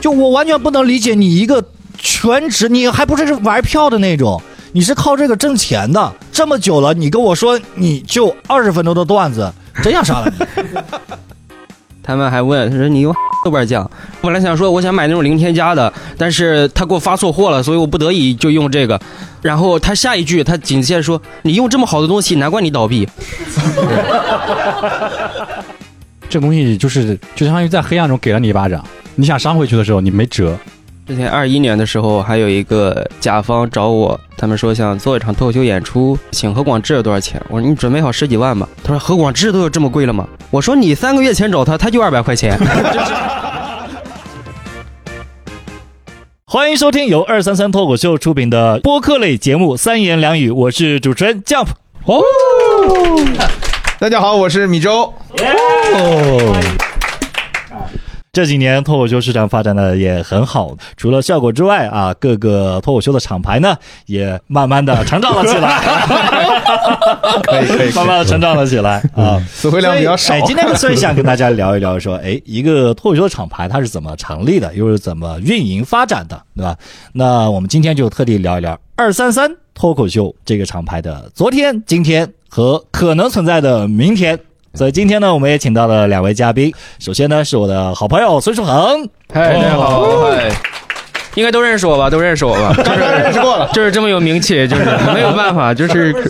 就我完全不能理解你一个全职，你还不是玩票的那种，你是靠这个挣钱的。这么久了，你跟我说你就二十分钟的段子，真想杀了你！他们还问，他说你用豆瓣酱。本来想说我想买那种零添加的，但是他给我发错货了，所以我不得已就用这个。然后他下一句他紧接着说，你用这么好的东西，难怪你倒闭。这东西就是就相当于在黑暗中给了你一巴掌，你想伤回去的时候你没辙。之前二一年的时候，还有一个甲方找我，他们说想做一场脱口秀演出，请何广智多少钱？我说你准备好十几万吧。他说何广智都有这么贵了吗？我说你三个月前找他，他就二百块钱。欢迎收听由二三三脱口秀出品的播客类节目《三言两语》，我是主持人 Jump。哦，大家好，我是米粥。这几年脱口秀市场发展的也很好，除了效果之外啊，各个脱口秀的厂牌呢也慢慢的成长了起来，可以可以，慢慢的成长了起来啊，词汇量比较少。哎，今天所以想跟大家聊一聊，说哎，一个脱口秀的厂牌它是怎么成立的，又是怎么运营发展的，对吧？那我们今天就特地聊一聊二三三脱口秀这个厂牌的昨天、今天和可能存在的明天。所以今天呢，我们也请到了两位嘉宾。首先呢，是我的好朋友孙书恒。嗨，大家好。嗨，应该都认识我吧？都认识我吧？就是认识过了，就是这么有名气，就是 没有办法，就是。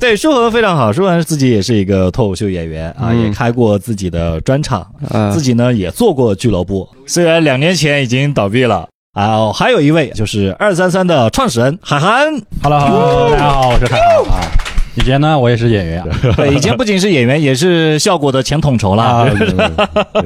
对，舒恒非常好。舒恒自己也是一个脱口秀演员啊，也开过自己的专场，自己呢也做过俱乐部，虽然两年前已经倒闭了。啊，还有一位就是二三三的创始人海涵。Hello，大家好，我是海涵啊。以前呢，我也是演员，对，以前不仅是演员，也是效果的前统筹了。对对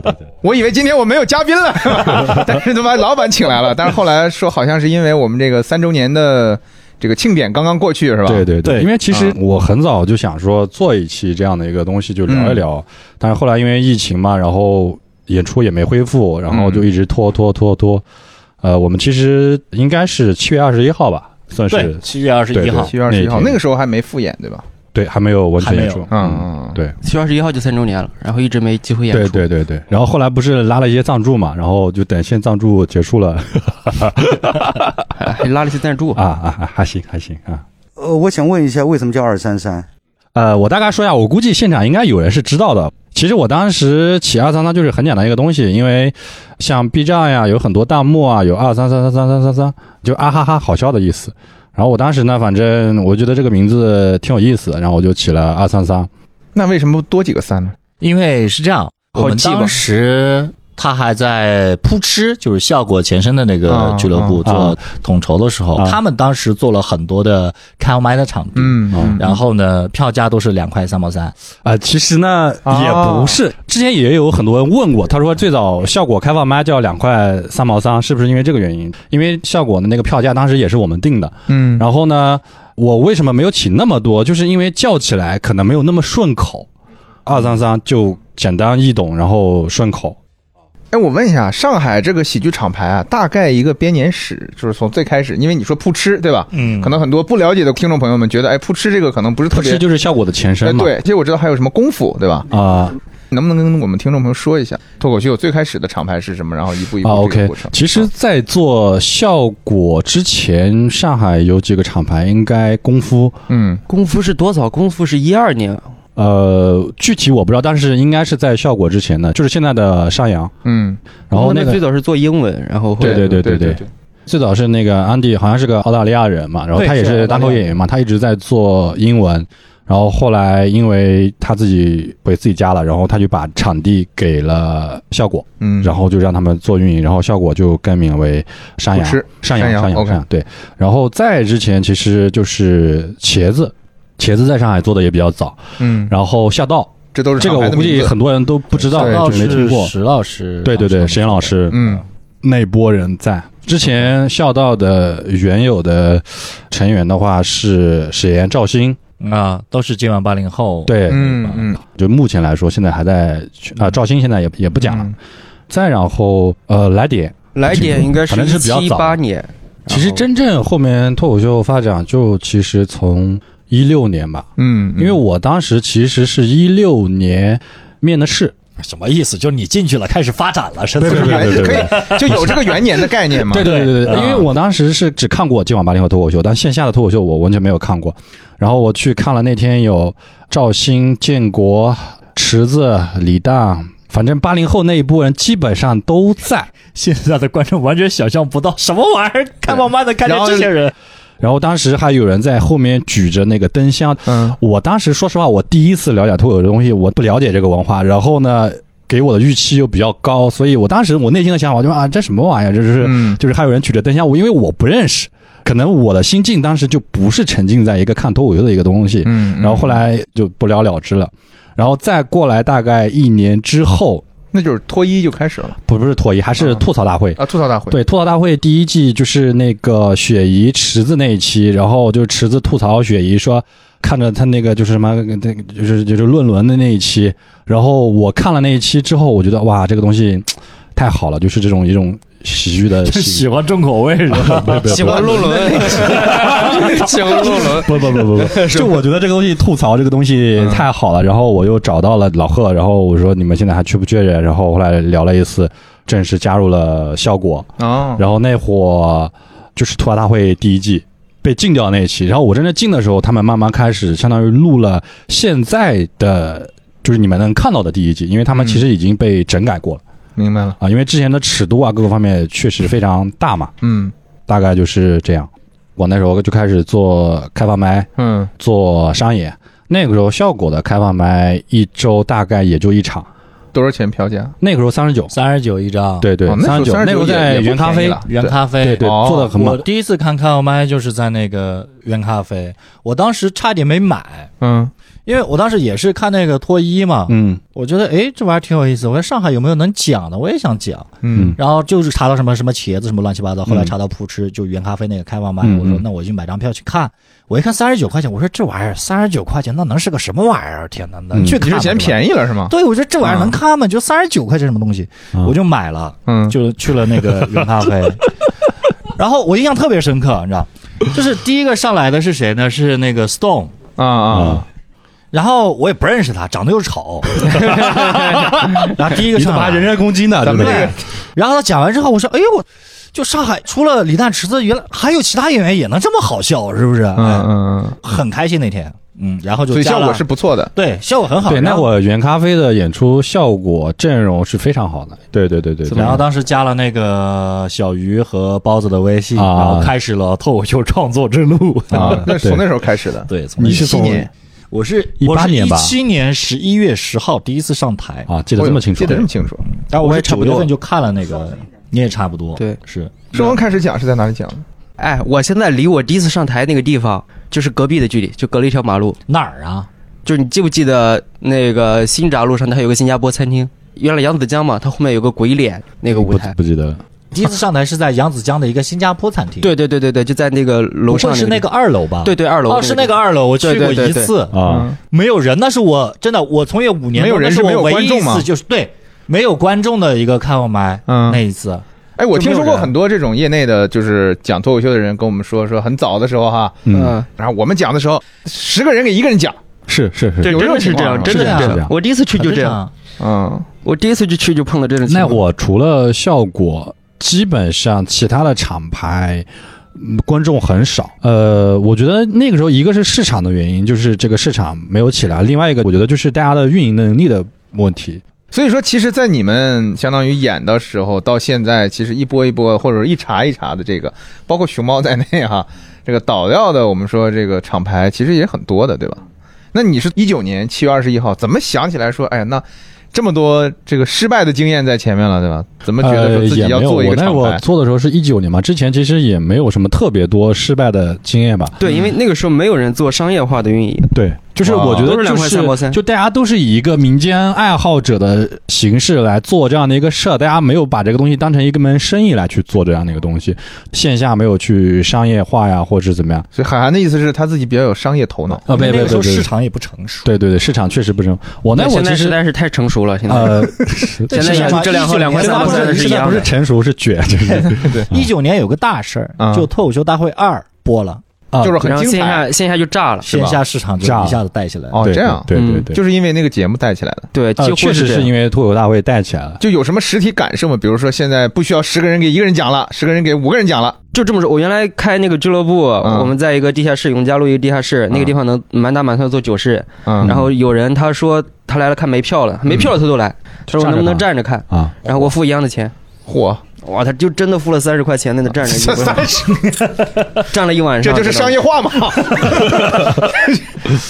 对，我以为今天我没有嘉宾了，但是他妈老板请来了。但是后来说，好像是因为我们这个三周年的这个庆典刚刚过去，是吧？对对对。因为其实我很早就想说做一期这样的一个东西，就聊一聊。但是后来因为疫情嘛，然后演出也没恢复，然后就一直拖拖拖拖。呃，我们其实应该是七月二十一号吧。算是七月二十一号，七月二十一号那个时候还没复演对吧？对，还没有完全演出。嗯嗯，对，七月二十一号就三周年了，然后一直没机会演出。对对对对，然后后来不是拉了一些赞助嘛，然后就等现赞助结束了，还 拉了一些赞助 啊啊，还行还行啊。呃，我想问一下，为什么叫二三三？呃，我大概说一下，我估计现场应该有人是知道的。其实我当时起二三三就是很简单一个东西，因为像 B 站呀，有很多弹幕啊，有二三三三三三三三，就啊哈哈好笑的意思。然后我当时呢，反正我觉得这个名字挺有意思，然后我就起了二三三。那为什么多几个三呢？因为是这样，我们当时。他还在扑哧，就是效果前身的那个俱乐部做统筹的时候，他们当时做了很多的开麦的场地，嗯，然后呢，票价都是两块三毛三啊。其实呢，也不是，之前也有很多人问过，他说最早效果开放麦叫两块三毛三，是不是因为这个原因？因为效果的那个票价当时也是我们定的，嗯，然后呢，我为什么没有起那么多？就是因为叫起来可能没有那么顺口，二三三就简单易懂，然后顺口。哎，我问一下，上海这个喜剧厂牌啊，大概一个编年史，就是从最开始，因为你说扑哧，对吧？嗯，可能很多不了解的听众朋友们觉得，哎，扑哧这个可能不是特别，扑哧就是效果的前身嘛。对，其实我知道还有什么功夫，对吧？啊，能不能跟我们听众朋友说一下脱口秀最开始的厂牌是什么？然后一步一步这个过程。其实，在做效果之前，上海有几个厂牌，应该功夫，嗯，功夫是多少？功夫是一二年。呃，具体我不知道，但是应该是在效果之前的，就是现在的上扬。嗯，然后那个最早是做英文，然后对对对对对，最早是那个安迪，好像是个澳大利亚人嘛，然后他也是单口演员嘛，他一直在做英文，然后后来因为他自己回自己家了，然后他就把场地给了效果，嗯，然后就让他们做运营，然后效果就更名为山羊，山羊山羊山羊，对，然后在之前其实就是茄子。茄子在上海做的也比较早，嗯，然后孝道，这都是这个我估计很多人都不知道，就没听过。石老师，对对对，石岩老师，嗯，那波人在。之前孝道的原有的成员的话是史岩、赵鑫。啊，都是今晚八零后。对，嗯嗯，就目前来说，现在还在啊，赵鑫现在也也不讲了。再然后呃，来点，来点应该是七八年。其实真正后面脱口秀发展，就其实从。一六年吧，嗯，因为我当时其实是一六年面的试，什么意思？就是你进去了，开始发展了，是吧？对对对对可以就有这个元年的概念嘛？对对对对，嗯因为我当时是只看过今晚八零后脱口秀，但线下的脱口秀我完全没有看过。然后我去看了那天有赵鑫、建国、池子、李诞，反正八零后那一波人基本上都在。现在的观众完全想象不到什么玩意儿，看慢慢的看见这些人，然后当时还有人在后面举着那个灯箱。嗯，我当时说实话，我第一次了解脱口秀的东西，我不了解这个文化，然后呢，给我的预期又比较高，所以我当时我内心的想法就是啊，这什么玩意儿？这就是、嗯就是还有人举着灯箱，我因为我不认识，可能我的心境当时就不是沉浸在一个看脱口秀的一个东西，嗯，然后后来就不了了之了。然后再过来大概一年之后，那就是脱衣就开始了不不是脱衣，还是吐槽大会。啊，吐槽大会。对，吐槽大会第一季就是那个雪姨池子那一期，然后就池子吐槽雪姨说，看着他那个就是什么，那个就是就是论文的那一期，然后我看了那一期之后，我觉得哇，这个东西太好了，就是这种一种喜剧的喜 喜欢重口味是吧？喜欢论文，喜欢论文。不不不不不，就我觉得这个东西吐槽这个东西太好了，然后我又找到了老贺，然后我说你们现在还缺不缺人？然后后来聊了一次，正式加入了效果，哦，然后那会儿就是吐槽大会第一季被禁掉那一期，然后我真的进的时候，他们慢慢开始相当于录了现在的就是你们能看到的第一季，因为他们其实已经被整改过了、明白了。啊，因为之前的尺度啊各个方面确实非常大嘛，嗯。大概就是这样。我那时候就开始做开放麦，嗯，做商演。那个时候效果的开放麦一周大概也就一场，多少钱票价？那个时候三十九，三十九一张，，对对哦，那时候三十九，那时候在原咖啡，原咖啡，对对，哦。做的很猛。我第一次看开放麦就是在那个原咖啡，我当时差点没买，嗯因为我当时也是看那个脱衣嘛，嗯。我觉得诶这玩意儿挺有意思，我说上海有没有能讲的，我也想讲，嗯。然后就是查到什么什么茄子什么乱七八糟，后来嗯查到扑哧就原咖啡那个开放麦，嗯我说嗯那我就买张票去看，我一看三十九块钱，我说这玩意儿三十九块钱那能是个什么玩意儿？天哪，能嗯去你是嫌便宜了是吗？对，我说这玩意儿能看吗？就三十九块钱什么东西，啊我就买了。嗯，就去了那个原咖啡，然后我印象特别深刻，你知道，就是第一个上来的是谁呢？是那个 Stone，啊啊，然后我也不认识他，长得又丑，然后第一个你怎上来，么人身攻击呢？对不对然后他讲完之后，我说，哎呦我。就上海除了李诞、池子，原来还有其他演员也能这么好笑，是不是？嗯哎嗯嗯，很开心那天，嗯，然后就效果是不错的。对效果很好。对，那会儿原咖啡的演出效果阵容是非常好的。对对对对对。然后当时加了那个小鱼和包子的微信，啊然后开始了脱口秀创作之路。啊，那是从那时候开始的。对，从你是从七年我是一八年吧一七年十一月十号第一次上台，啊，记得这么清楚，记得这么清楚。然后我也差不多九月份就看了那个，你也差不多，对，是盛文开始讲是在哪里讲的？哎，我现在离我第一次上台那个地方就是隔壁的距离，就隔了一条马路。哪儿啊？就是你记不记得那个新闸路上它有个新加坡餐厅？原来扬子江嘛，它后面有个鬼脸那个舞台。不记得了。第一次上台是在扬子江的一个新加坡餐厅，，对对对对对，就在那个楼上是那个二楼吧？对对二楼。哦，是那个二楼，我去过一次，啊，嗯。没有人，那是我真的，我从业五年，没有人是没有那是我唯一一观众吗次，就是对没有观众的一个开放麦，嗯。那一次，哎，我听说过很多这种业内的，就是讲脱口秀的人跟我们说，说很早的时候哈，嗯，嗯，然后我们讲的时候，十个人给一个人讲，是是是。对，有真的是这样，这种情况真的。这样。我第一次去就这样，样，嗯，我第一次就去就碰到这种情况。那我除了效果，基本上其他的厂牌。观众很少，呃，我觉得那个时候一个是市场的原因，就是这个市场没有起来；另外一个，我觉得就是大家的运营能力的问题。所以说，其实，在你们相当于演的时候，到现在，其实一波一波或者一茬一茬的这个，包括熊猫在内哈，这个倒掉的，我们说这个厂牌其实也很多的，对吧？那你是一九年七月二十一号，怎么想起来说，哎呀，那这么多这个失败的经验在前面了，对吧？怎么觉得说呃，自己要做一我那我？做的时候是一九年嘛，之前其实也没有什么特别多失败的经验吧。对，因为那个时候没有人做商业化的运营。对，就是我觉得就是就大家都是以一个民间爱好者的形式来做这样的一个事儿，大家没有把这个东西当成一个门生意来去做这样的一个东西，线下没有去商业化呀，或者是怎么样。所以海涵的意思是他自己比较有商业头脑。啊，别别那个时候别别市场也不成熟，对对对，市场确实不成熟。我那我现在会儿其实实在是太成熟了，现在。呃，现在演出质量和两块三块三的是现在不是。成熟是卷，就是一九年有个大事儿，嗯就《脱口秀大会二》播了，啊就是很然后线彩。下线下就炸了。线下市场就炸一下子带起来了。哦，对这样，嗯对对对，就是因为那个节目带起来的。对，几呃，乎确实这样是因为脱口大会带起来了。就有什么实体感受吗？比如说现在不需要十个人给一个人讲了，十个人给五个人讲了。就这么说，我原来开那个俱乐部，嗯我们在一个地下室，永嘉路一个地下室，那个地方能满打满算坐九十人。嗯，然后有人他说他来了看没票了，没票了他都来，他说我能不能站着看？啊，然后我付一样的钱，�a，哇，他就真的付了三十块钱，那个站着一 三十，站了一晚上，这就是商业化嘛。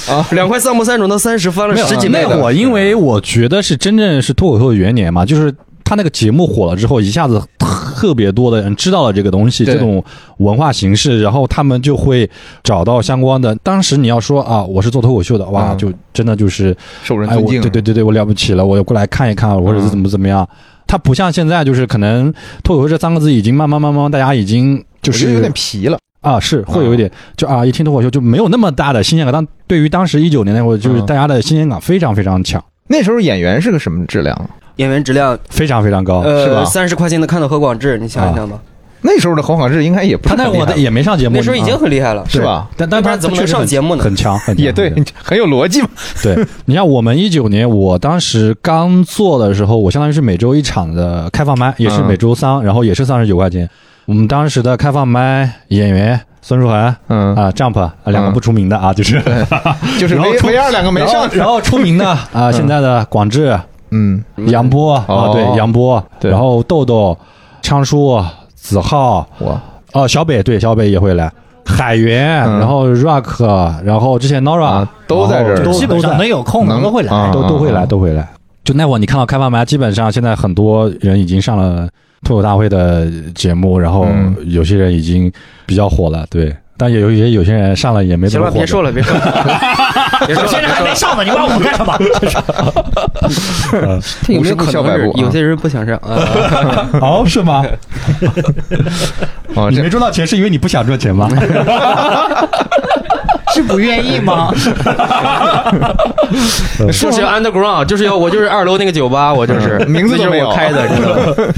啊，两块三毛三种到三十，翻了十几倍的。那会儿，因为我觉得是真正是脱口秀的元年嘛，就是他那个节目火了之后，一下子特别多的人知道了这个东西，对这种文化形式，然后他们就会找到相关的。当时你要说啊，我是做脱口秀的，哇，嗯就真的就是受人尊敬。对对对对，我了不起了，我要过来看一看，或者是怎么怎么样。它不像现在，就是可能脱口秀这三个字已经慢慢慢慢，大家已经就是有点皮了。啊，是会有一点，就啊，一听脱口秀就没有那么大的新鲜感。但对于当时一九年那会儿，就是嗯大家的新鲜感非常非常强，那时候演员是个什么质量？演员质量，非常非常高。是吧呃，三十块钱能看到何广智，你想一想吧，那时候的侯广志应该也不他那会儿是很厉害也没上节目，那时候已经啊很厉害了。是吧？但但他不然怎么能上节目呢？很强，很强也对 很有逻辑嘛。对，你像我们一九年，我当时刚做的时候，我相当于是每周一场的开放麦，也是嗯每周三，然后也是三十九块钱。我们当时的开放麦演员孙书恒嗯，啊，Jump 啊两个嗯不出名的啊，就是 就是唯然后出唯二两个没然后上。然后出名的啊，现在的广志、嗯，杨波啊，哦。对杨波，对。然后豆豆、昌叔、子浩，我哦，小北对小北也会来，海源，嗯然后 Rock，然后之前 Nora、啊都在这基本上能有空能都会来。啊都都会来，都会来。就那会儿你看到开放麦，基本上现在很多人已经上了脱口大会的节目，然后嗯有些人已经比较火了，对。但也有一些有些人上了也没怎，么火。别说了，别说了，别说了。现在还没上呢，你问我干什么？有没有五十步可能是有些人不想上啊？哦，是吗？你没赚到钱是因为你不想赚钱吗？是不愿意吗？就是要 underground，就是要我就是二楼那个酒吧，我就是嗯名字就是没有我开的，你知道吗？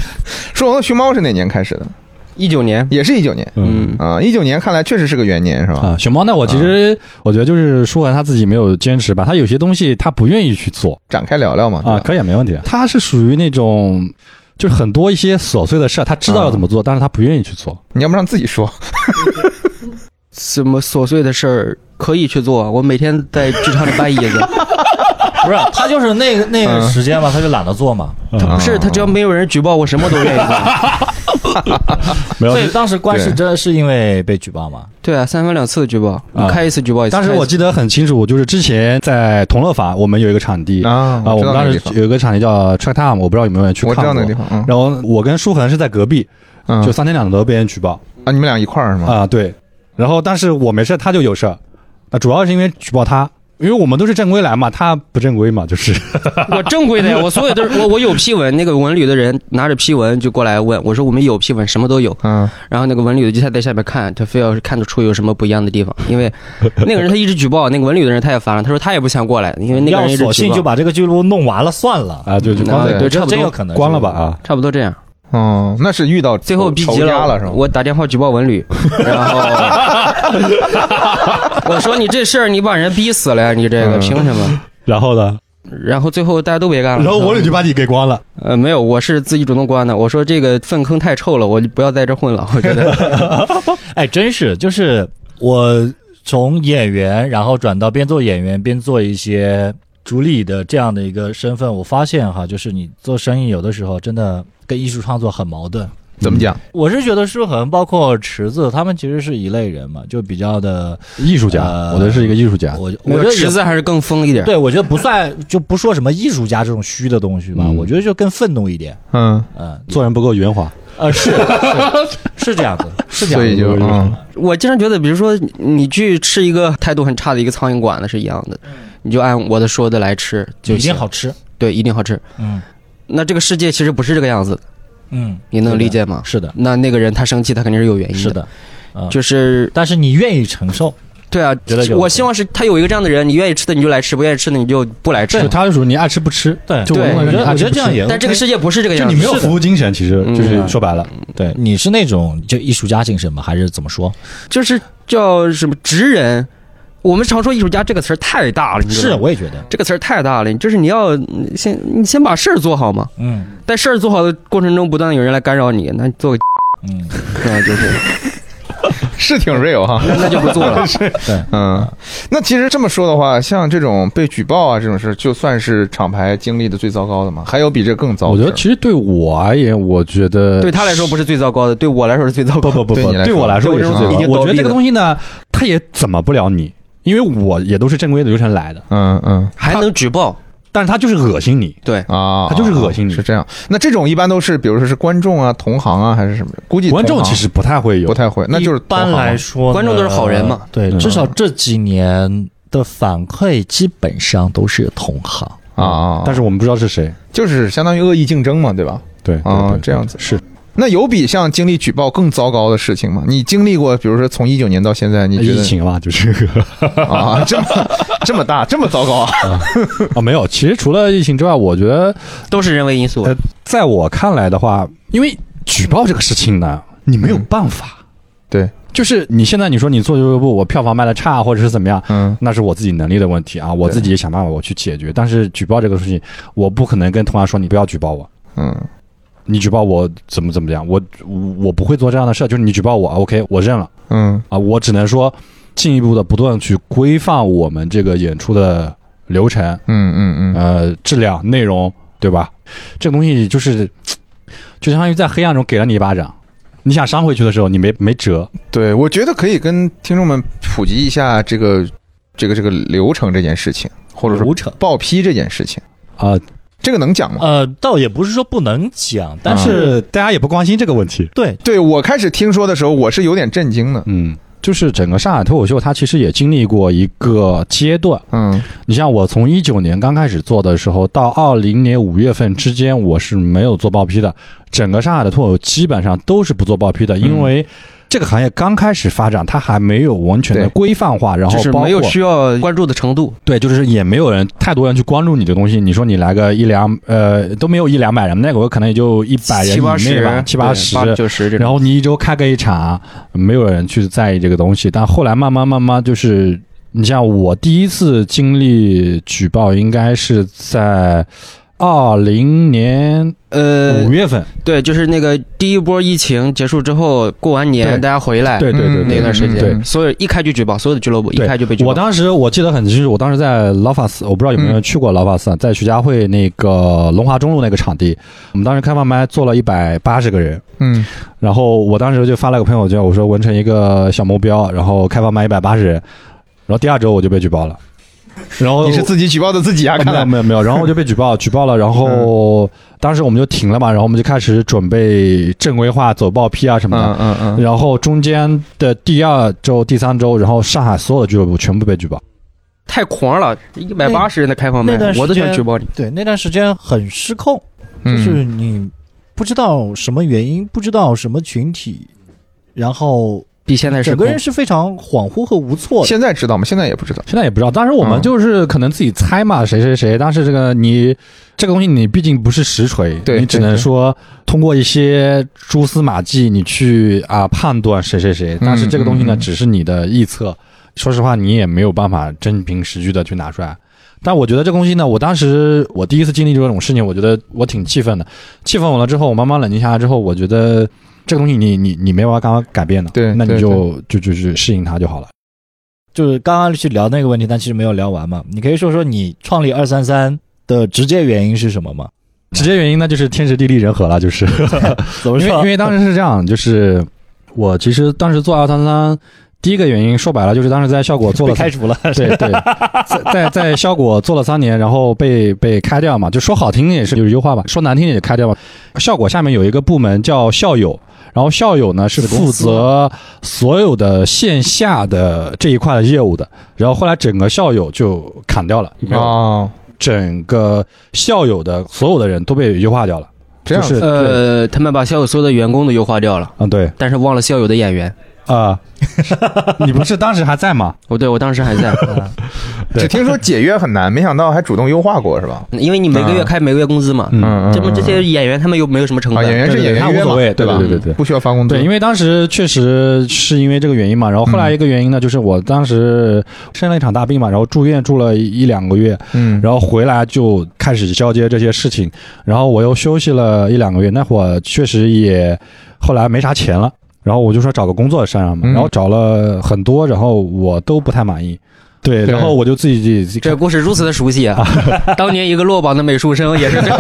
说我的熊猫是哪年开始的？一九年，也是一九年嗯，啊，一九年看来确实是个元年，是吧？啊，熊猫那我其实我觉得就是舒涵他自己没有坚持吧，他有些东西他不愿意去做展开聊聊嘛，对啊，吧？可以没问题。他是属于那种。就是很多一些琐碎的事儿，他知道要怎么做，但是他不愿意去做。你要不让自己说？什么琐碎的事儿可以去做，我每天在剧场里搬椅子，不是，他就是那个那个嗯时间嘛，他就懒得做嘛。他不是他只要没有人举报我，什么都愿意做。没有所以当时关世真的是因为被举报吗？对啊，三番两次的举报，啊开一次举报一次。当时我记得很清楚，就是之前在同乐坊，我们有一个场地啊啊，我们当时有一个场地叫 Track Time，我不知道有没有人去我看过。知道那个地方，嗯然后我跟舒恒是在隔壁，嗯，就三天两头被人举报啊，你们俩一块儿是吗？啊，对。然后但是我没事，他就有事儿，那主要是因为举报他，因为我们都是正规来嘛，他不正规嘛，就是 我正规的呀，我所有都是我我有批文，那个文旅的人拿着批文就过来问我说我们有批文，什么都有。嗯，然后那个文旅的就他在下面看，他非要是看得出有什么不一样的地方，因为 那个人他一直举报，那个文旅的人他也烦了，他说他也不想过来，因为那个要人一直举报索性就把这个俱乐部弄完了算了。啊，就就那关了，对，差不多真有可能关了吧啊。差不多这样。哦，那是遇到最后逼急家了是吗？我打电话举报文旅，然后 我说你这事儿你把人逼死了呀，你这个嗯凭什么？然后呢，然后最后大家都别干了。然后我就把你给关了。呃没有，我是自己主动关的。我说这个粪坑太臭了，我就不要在这混了。我觉得 哎，真是，就是我从演员，然后转到边做演员边做一些主理的这样的一个身份，我发现哈，就是你做生意有的时候真的跟艺术创作很矛盾。怎么讲？我是觉得舒恒包括池子，他们其实是一类人嘛，就比较的，艺术家，呃我觉得是一个艺术家。我我觉得池子还是更疯一点。对，我觉得不算，就不说什么艺术家这种虚的东西吧，嗯我觉得就更愤怒一点。嗯，嗯，做人不够圆滑，呃，是是是这样子，是这样子。所以就嗯，我经常觉得，比如说你去吃一个态度很差的一个苍蝇馆子是一样的，你就按我的说的来吃就一定行好吃。对，一定好吃。嗯那这个世界其实不是这个样子。的，嗯，你能理解吗？是的，那那个人他生气，他肯定是有原因是的，嗯，就是但是你愿意承受，对啊觉得，我希望是他有一个这样的人，你愿意吃的你就来吃，不愿意吃的你就不来吃。他是属于你爱吃不吃，对。对就我我觉得我觉得这样也但这个世界不是这个样子，就你没有服务精神，其实就是嗯说白了，对，你是那种就艺术家精神吗？还是怎么说？就是叫什么职人。我们常说艺术家这个词儿太大了，你知是道吗？我也觉得，这个词儿太大了，就是你要嗯先你先把事儿做好嘛，嗯在事儿做好的过程中，不断地有人来干扰你，那你做个嗯，那就是 是挺 real 哈。那那就不做了。是嗯，那其实这么说的话，像这种被举报啊这种事，就算是厂牌经历的最糟糕的吗？还有比这更糟？我觉得其实对我而言，我觉得对他来说不是最糟糕的，对我来说是最糟糕的。不不不不，对你来说对我来说也是最糟糕的。我觉得这个东西呢，他也怎么不了你，因为我也都是正规的流程来的，嗯嗯。还能举报，但是他就是恶心你。对，啊，他就是恶心你。是这样。那这种一般都是，比如说是观众啊、同行啊，还是什么？估计观众其实不太会有。不，太会，那就是一般来说，观众都是好人嘛。对，嗯。至少这几年的反馈基本上都是同行。啊啊，但是我们不知道是谁。就是相当于恶意竞争嘛，对吧？对啊这样子。是那有比像经历举报更糟糕的事情吗？你经历过，比如说从一九年到现在，你觉得疫情嘛，就是啊，这么 这么大，这么糟糕啊？啊，没有。其实除了疫情之外，我觉得都是人为因素。呃在我看来的话，因为举报这个事情呢，你没有办法。对，就是你现在你说你做俱乐部，我票房卖的差或者是怎么样，嗯那是我自己能力的问题啊，我自己也想办法我去解决。但是举报这个事情，我不可能跟同行说你不要举报我，嗯你举报我怎么怎么样，我我不会做这样的事儿。就是你举报我，OK，我认了嗯啊，我只能说进一步的不断去规范我们这个演出的流程，嗯嗯嗯，呃，质量、内容，对吧？这个东西就是，就相当于在黑暗中给了你一巴掌，你想扇回去的时候，你没没辙。对，我觉得可以跟听众们普及一下这个这个这个流程这件事情，或者说流程报批这件事情，啊、这个能讲吗？呃，倒也不是说不能讲，但是大家也不关心这个问题。对对我开始听说的时候，我是有点震惊的。嗯，就是整个上海脱口秀，它其实也经历过一个阶段。嗯你像我从一九年刚开始做的时候，到二零年五月份之间，我是没有做报批的。整个上海的脱口基本上都是不做报批的，因为这个行业刚开始发展，它还没有完全的规范化，然后就是没有需要关注的程度。对，就是也没有人太多人去关注你这东西。你说你来个一两呃都没有一两百人，那个可能也就一百人七八以内吧，十，七八十。八九十这种。然后你一周开个一场，没有人去在意这个东西。但后来慢慢慢慢就是，你像我第一次经历举报，应该是在二零年呃五，月份。对，就是那个第一波疫情结束之后，过完年大家回来，对对对那段时间，对。所有一开就举报，所有的俱乐部一开就被举报。我当时我记得很清楚，我当时在劳法斯，我不知道有没有人去过劳法斯啊，在徐家汇那个龙华中路那个场地，我们当时开放麦坐了一百八十个人，嗯。然后我当时就发了个朋友圈，我说完成一个小目标，然后开放麦一百八十人，然后第二周我就被举报了，然后你是自己举报的自己啊？啊看来没有没有没有，然后我就被举报，举报了，然后当时我们就停了嘛，然后我们就开始准备正规化走报批啊什么的。嗯嗯嗯，然后中间的第二周、第三周，然后上海所有的俱乐部全部被举报。太狂了，一百八十人的开放麦那段，时间我都想举报你。对那段时间很失控，就嗯是你不知道什么原因，不知道什么群体，然后比现在是整个人是非常恍惚和无措的。现在知道吗？现在也不知道。现在也不知道，当时我们嗯就是可能自己猜嘛，谁谁谁。但是这个你这个东西你毕竟不是实锤，你只能说通过一些蛛丝马迹你去啊判断谁谁谁。但是这个东西呢，只是你的臆测。说实话，你也没有办法真凭实据的去拿出来。但我觉得这个东西呢，我当时我第一次经历这种事情，我觉得我挺气愤的。气愤完了之后，我慢慢冷静下来之后，我觉得这个东西你你你没办法刚刚改变的，对对那你就就就是适应它就好了。就是刚刚去聊那个问题，但其实没有聊完嘛。你可以说说你创立二三三的直接原因是什么吗？直接原因那，就是天时地利人和了，就是。怎么说？因为因为当时是这样，就是我其实当时做二三三，第一个原因说白了就是当时在效果做了被开除了，对对，在在在效果做了三年，然后被被开掉嘛，就说好听也是就是优化吧，说难听点也开掉嘛。效果下面有一个部门叫校友。然后校友呢是负责所有的线下的这一块的业务的，然后后来整个校友就砍掉了，没有哦，整个校友的所有的人都被优化掉了。这样就是呃，他们把校友所有的员工都优化掉了，嗯，对，但是忘了校友的演员。啊，你不是当时还在吗？哦对我当时还在，只听说解约很难，没想到还主动优化过是吧？因为你每个月开每个月工资嘛。嗯，嗯这么这些演员他们又没有什么成啊，本，演员是演员无所谓对吧？对对对对不需要发工资。对，因为当时确实是因为这个原因嘛，然后后来一个原因呢，就是我当时生了一场大病嘛，然后住院住了一两个月，嗯，然后回来就开始交接这些事情，然后我又休息了一两个月，那会儿确实也后来没啥钱了，然后我就说找个工作上嘛，嗯。然后找了很多，然后我都不太满意，对，然后我就自己这个故事如此的熟悉啊！当年一个落榜的美术生也是这样。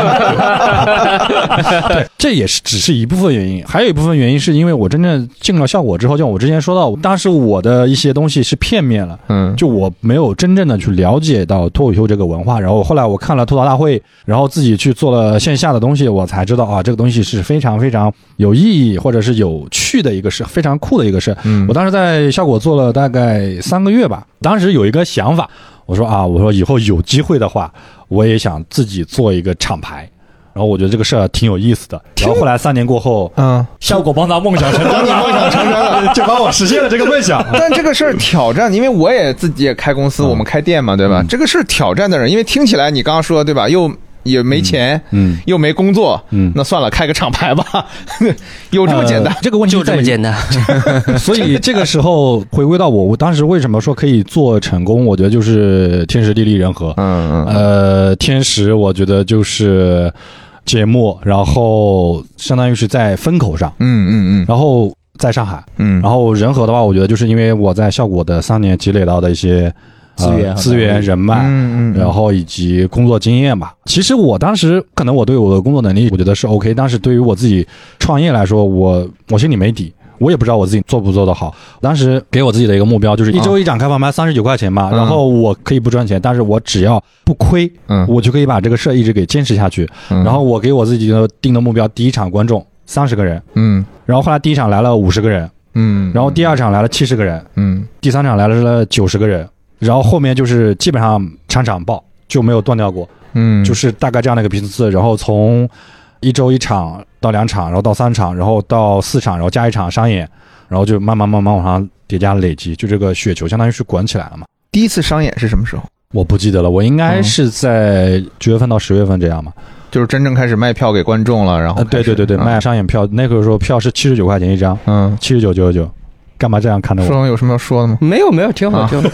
对，这也是只是一部分原因，还有一部分原因是因为我真正进了效果之后，就像我之前说到，当时我的一些东西是片面了。嗯，就我没有真正的去了解到脱口秀这个文化，然后后来我看了吐槽大会，然后自己去做了线下的东西，我才知道啊，这个东西是非常非常有意义或者是有趣的一个事，非常酷的一个事。嗯我当时在效果做了大概三个月吧，当时有一个想法，我说啊，我说以后有机会的话，我也想自己做一个厂牌。然后我觉得这个事儿挺有意思的。然后后来三年过后，嗯，效果帮他梦想成真你 梦想成真了。就帮我实现了这个梦想。但这个事儿挑战，因为我也自己也开公司，嗯我们开店嘛，对吧？嗯这个是挑战的人，因为听起来你刚刚说对吧？又也没钱，嗯又没工作，嗯那算了，开个厂牌吧，有这么简单呃？这个问题就这么简单，所以这个时候回归到我，我当时为什么说可以做成功？我觉得就是天时地利人和。嗯嗯呃，天时我觉得就是节目，然后相当于是在风口上，嗯嗯嗯然后在上海，嗯嗯，然后人和的话，我觉得就是因为我在效果的三年积累到的一些呃资源和资源、人脉，嗯嗯，然后以及工作经验吧。其实我当时可能我对我的工作能力，我觉得是 OK，但是对于我自己创业来说，我我心里没底。我也不知道我自己做不做得好。当时给我自己的一个目标就是一周一场开放麦，三十九块钱嘛。嗯然后我可以不赚钱，但是我只要不亏，嗯我就可以把这个事儿一直给坚持下去。嗯然后我给我自己的定的目标，第一场观众三十个人，嗯然后后来第一场来了五十个人，嗯，然后第二场来了七十个人，嗯第三场来了九十个人，然后后面就是基本上场场爆，就没有断掉过，嗯，就是大概这样的一个频次。然后从一周一场到两场，然后到三场，然后到四场，然后加一场商演，然后就慢慢慢慢往上叠加累积，就这个雪球相当于是滚起来了嘛。第一次商演是什么时候？我不记得了，我应该是在九月份到十月份这样嘛。就是真正开始卖票给观众了，然后呃，对对对对，嗯卖商演票，那个时候票是七十九块钱一张，嗯，七十九九十九。干嘛这样看着我？说有什么要说的吗？没有没有，挺好啊挺好。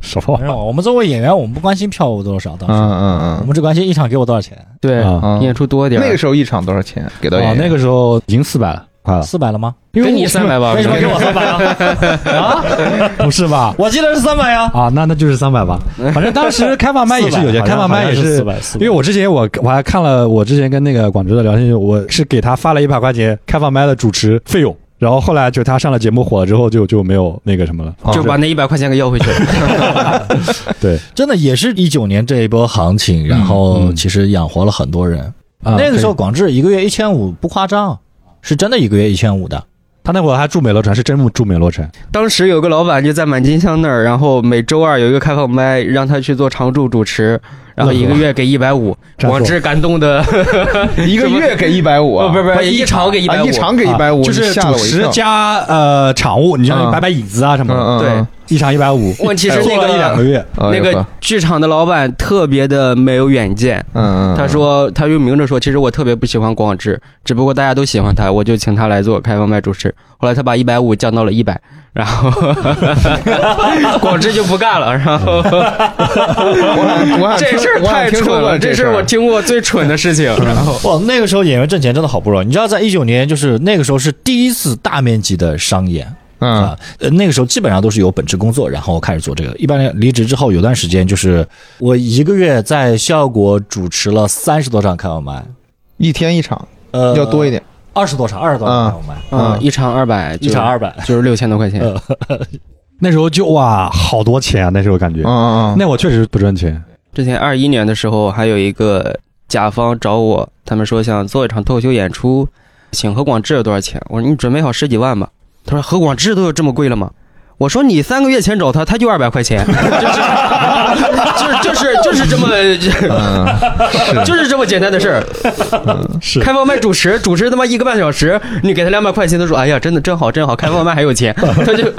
什么没有，我们作为演员，我们不关心票务多少，当嗯时嗯嗯我们只关心一场给我多少钱，对，演出多点。那个时候一场多少钱？给到演啊，员那个时候已经四百了，快了。四百了吗？给你三百吧，为什么给我三百啊？啊，不是吧？我记得是三百呀。啊，那那就是三百吧。反正当时开放麦也是有些，开放麦也是好像是400因为我之前我我还看了我之前跟那个广州的聊天，我是给他发了一百块钱开放麦的主持费用，然后后来就他上了节目火了之后就就没有那个什么了，就把那一百块钱给要回去了。对。真的也是一九年这一波行情，然后嗯其实养活了很多人。啊那个时候广智一个月一千五不夸张，是真的一个月一千五的。他那会儿还住美罗城，是真住美罗城，当时有个老板就在满金香那儿，然后每周二有一个开放麦，让他去做常驻主持，然后一个月给一百五。广志感动的，一个月给一百五啊，不不不，一场给一百五，啊一场给一百五，啊就是主。持加呃场务，你像嗯摆摆椅子啊什么的，对一场一百五，问题是那个一两个月，嗯那个剧场的老板特别的没有远见。嗯嗯，他说，他就明着说，其实我特别不喜欢广志，只不过大家都喜欢他，我就请他来做开放麦主持。后来他把一百五降到了一百，然后 广志就不干了。然后我我这事儿太蠢了，这事儿我听过最蠢的事情。然后哇，那个时候演员挣钱真的好不容易。你知道，在一九年，就是那个时候是第一次大面积的商演嗯啊，呃，那个时候基本上都是有本职工作，然后开始做这个。一般离职之后有段时间，就是我一个月在效果主持了三十多场开放麦，一天一场呃，要多一点，二十多场，二十多场我们，嗯，一场二百，一场二百。就是六千多块钱。那时候就哇好多钱啊，那时候感觉，嗯嗯嗯，那我确实不赚钱，之前二一年的时候，还有一个甲方找我，他们说想做一场脱口秀演出，请何广智有多少钱？我说你准备好十几万吧。他说何广智都有这么贵了吗？我说你三个月前找他，他就二百块钱，就是就是就是就是这么嗯，就是这么简单的事儿。是开放麦主持，主持他妈一个半小时，你给他两百块钱，他说哎呀，真的真好真好，开放麦还有钱，他就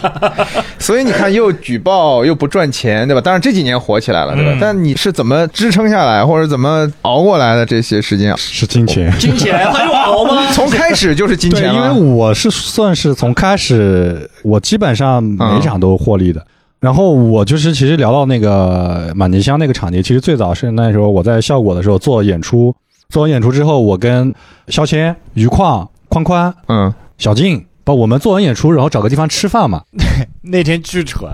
所以你看，又举报又不赚钱，对吧？当然这几年火起来了，对吧？嗯但你是怎么支撑下来，或者怎么熬过来的这些时间？是金钱。金钱还用熬吗？从开始就是金钱，因为。我是算是从开始，我基本上每场都获利的。然后我就是其实聊到那个满金香那个场地，其实最早是那时候我在效果的时候做演出，做完演出之后，我跟肖谦、余矿、宽宽、嗯，小静，把我们做完演出，然后找个地方吃饭嘛。那天巨蠢，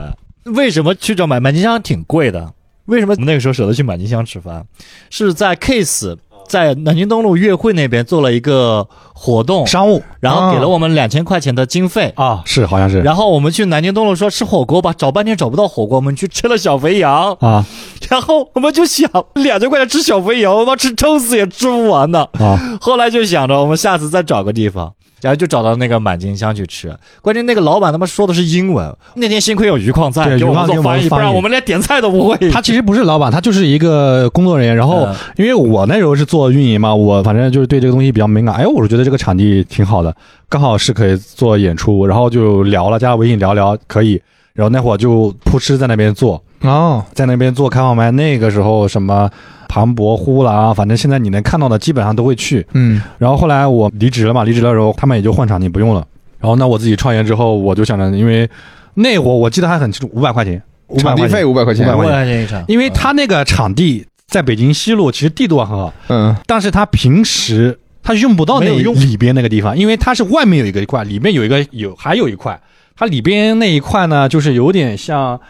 为什么去找满满金香挺贵的？为什么我们那个时候舍得去满金香吃饭？是在 Case 在南京东路乐汇那边做了一个活动，商务。然后给了我们两千块钱的经费。啊，是好像是。然后我们去南京东路说吃火锅吧，找半天找不到火锅，我们去吃了小肥羊，啊。然后我们就想两千块钱吃小肥羊，我妈吃撑死也吃不完呢。啊，后来就想着我们下次再找个地方，然后就找到那个满金香去吃。关键那个老板他妈说的是英文，那天幸亏有余矿在给我们们做翻译，不然我们连点菜都不会。他其实不是老板，他就是一个工作人员。然后嗯因为我那时候是做运营嘛，我反正就是对这个东西比较敏感。哎，我是觉得这个场地挺好的，刚好是可以做演出，然后就聊了，加了微信聊聊可以。然后那会儿就扑哧在那边做，哦，在那边做开放麦。那个时候什么庞博、呼啦，反正现在你能看到的基本上都会去。嗯。然后后来我离职了嘛，离职的时候他们也就换场地不用了。然后那我自己创业之后，我就想着，因为那会儿我记得还很清楚，五百块钱，五百场地块钱，费五百块钱。五百块钱。块钱一场，因为他那个场地在北京西路，其实地段很好，嗯。但是他平时他用不到那里边那个地方，因为它是外面有一个一块，里面有一个有还有一块，它里边那一块呢，就是有点像。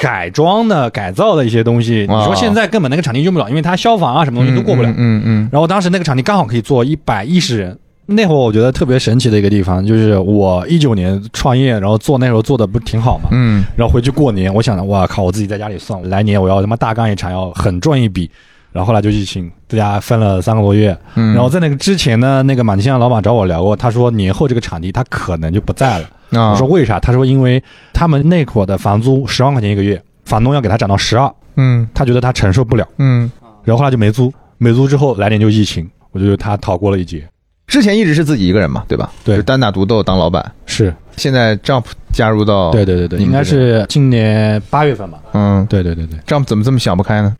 改装的、改造的一些东西，你哦说现在根本那个场地用不了，因为它消防啊什么东西都过不了。嗯嗯然后当时那个场地刚好可以坐一百一十人。那会儿我觉得特别神奇的一个地方，就是我一九年创业，然后做那时候做的不挺好嘛，嗯然后回去过年，我想着，哇靠，我自己在家里算，来年我要他妈大干一场，要狠赚一笔。然后后来就疫情，大家分了三个多月。嗯，然后在那个之前呢，那个满清香老板找我聊过，他说年后这个场地他可能就不在了。啊，我说为啥？他说因为他们那会儿的房租十万块钱一个月，房东要给他涨到十二，嗯他觉得他承受不了，嗯，然后后来就没租，没租之后来年就疫情，我觉得他逃过了一劫。之前一直是自己一个人嘛，对吧？对就单打独斗当老板。是现在 Jump 加入到，对对对对，应该是今年八月份吧。嗯对对对对，，Jump 怎么这么想不开呢？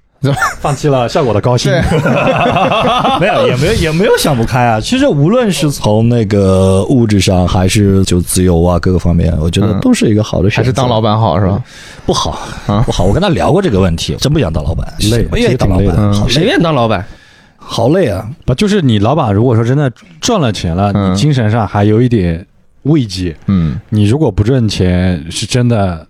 放弃了效果的高薪。对 没有，也没有，也没有想不开啊。其实无论是从那个物质上，还是就自由啊各个方面，我觉得嗯都是一个好的选择。还是当老板好是吧？不好啊不好。我跟他聊过这个问题，真不想当老板，累谁不愿意当老板，其实挺累的谁，愿意当老板？好累啊。不就是你老板如果说真的赚了钱了，嗯你精神上还有一点慰藉。嗯你如果不赚钱，是真的。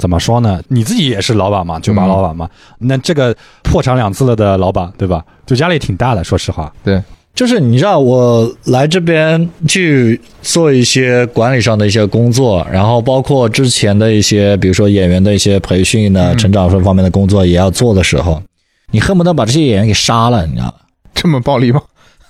怎么说呢？你自己也是老板嘛，酒吧嗯老板嘛。那这个破产两次了的老板，对吧？就压力挺大的，说实话。对就是你知道，我来这边去做一些管理上的一些工作，然后包括之前的一些，比如说演员的一些培训呢、嗯成长这方面的工作也要做的时候，你恨不得把这些演员给杀了，你知道吧？这么暴力吗？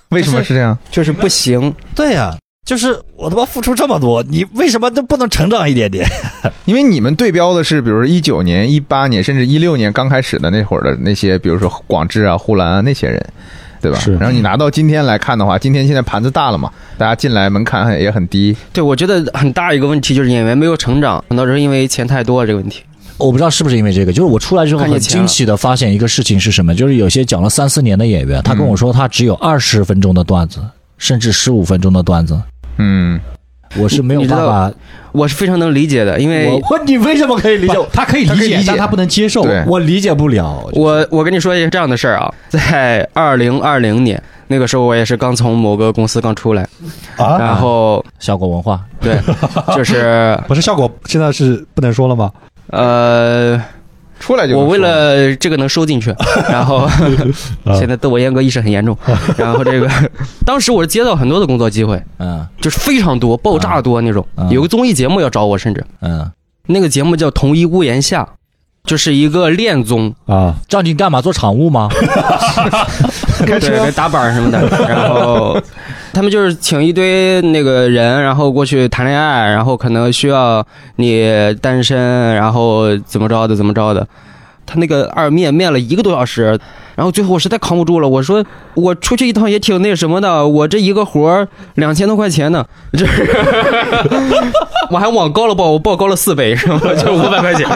为什么是这样？就是不行，对呀、就是我他妈付出这么多，你为什么都不能成长一点点？因为你们对标的是，比如说一九年、一八年，甚至一六年刚开始的那会儿的那些，比如说广智啊、呼兰啊那些人，对吧？是然后你拿到今天来看的话，今天现在盘子大了嘛，大家进来门槛也很低。对我觉得很大一个问题就是演员没有成长，很多人因为钱太多这个问题。我不知道是不是因为这个，就是我出来之后很惊喜的发现一个事情是什么，就是有些讲了三四年的演员，他跟我说他只有二十分钟的段子，甚至十五分钟的段子，嗯，我是没有办法。我是非常能理解的，因为我问你为什么可以理解？他可以理解，但他不能接受。对我理解不了。我我跟你说一个这样的事儿啊，在二零二零年那个时候，我也是刚从某个公司刚出来，啊，然后效果文化，对，就是 不是效果，现在是不能说了吗？呃，出来就我为了这个能收进去，然后现在自我阉割意识很严重，然后这个当时我是接到很多的工作机会，嗯。就是非常多，爆炸多那种。嗯。有个综艺节目要找我，甚至。嗯，那个节目叫《同一屋檐下》，就是一个恋综，啊，叫你干嘛？做场务吗？对对，打板什么的。然后他们就是请一堆那个人，然后过去谈恋爱，然后可能需要你单身，然后怎么着的怎么着的。他那个二面面了一个多小时，然后最后我实在扛不住了，我说我出去一趟也挺那什么的，我这一个活儿两千多块钱呢，就是我还往高了报，我报高了四倍，是吧？就五百块钱。